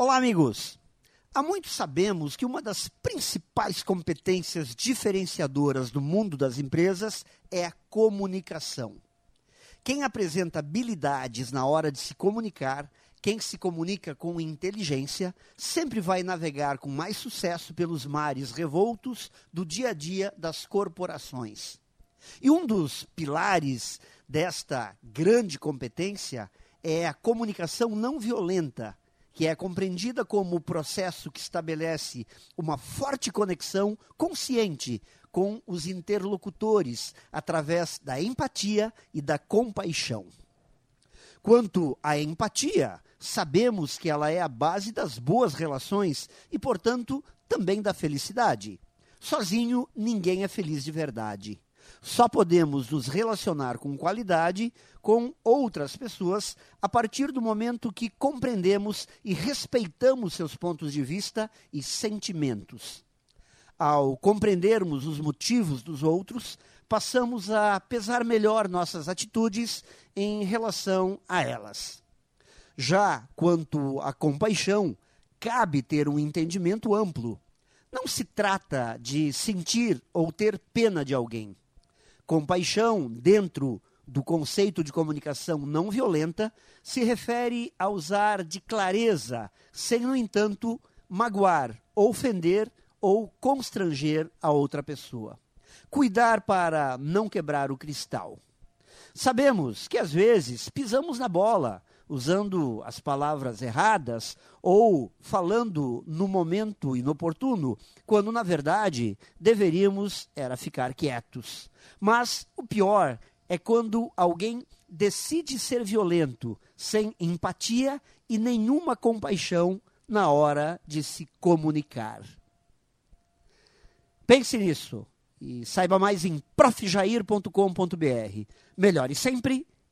Olá, amigos! Há muito sabemos que uma das principais competências diferenciadoras do mundo das empresas é a comunicação. Quem apresenta habilidades na hora de se comunicar, quem se comunica com inteligência, sempre vai navegar com mais sucesso pelos mares revoltos do dia a dia das corporações. E um dos pilares desta grande competência é a comunicação não violenta que é compreendida como o processo que estabelece uma forte conexão consciente com os interlocutores através da empatia e da compaixão. Quanto à empatia, sabemos que ela é a base das boas relações e, portanto, também da felicidade. Sozinho, ninguém é feliz de verdade. Só podemos nos relacionar com qualidade com outras pessoas a partir do momento que compreendemos e respeitamos seus pontos de vista e sentimentos. Ao compreendermos os motivos dos outros, passamos a pesar melhor nossas atitudes em relação a elas. Já quanto à compaixão, cabe ter um entendimento amplo. Não se trata de sentir ou ter pena de alguém Compaixão, dentro do conceito de comunicação não violenta, se refere a usar de clareza, sem, no entanto, magoar, ofender ou constranger a outra pessoa. Cuidar para não quebrar o cristal. Sabemos que às vezes pisamos na bola, usando as palavras erradas ou falando no momento inoportuno, quando na verdade deveríamos era ficar quietos. Mas o pior é quando alguém decide ser violento, sem empatia e nenhuma compaixão na hora de se comunicar. Pense nisso e saiba mais em profjair.com.br. Melhore sempre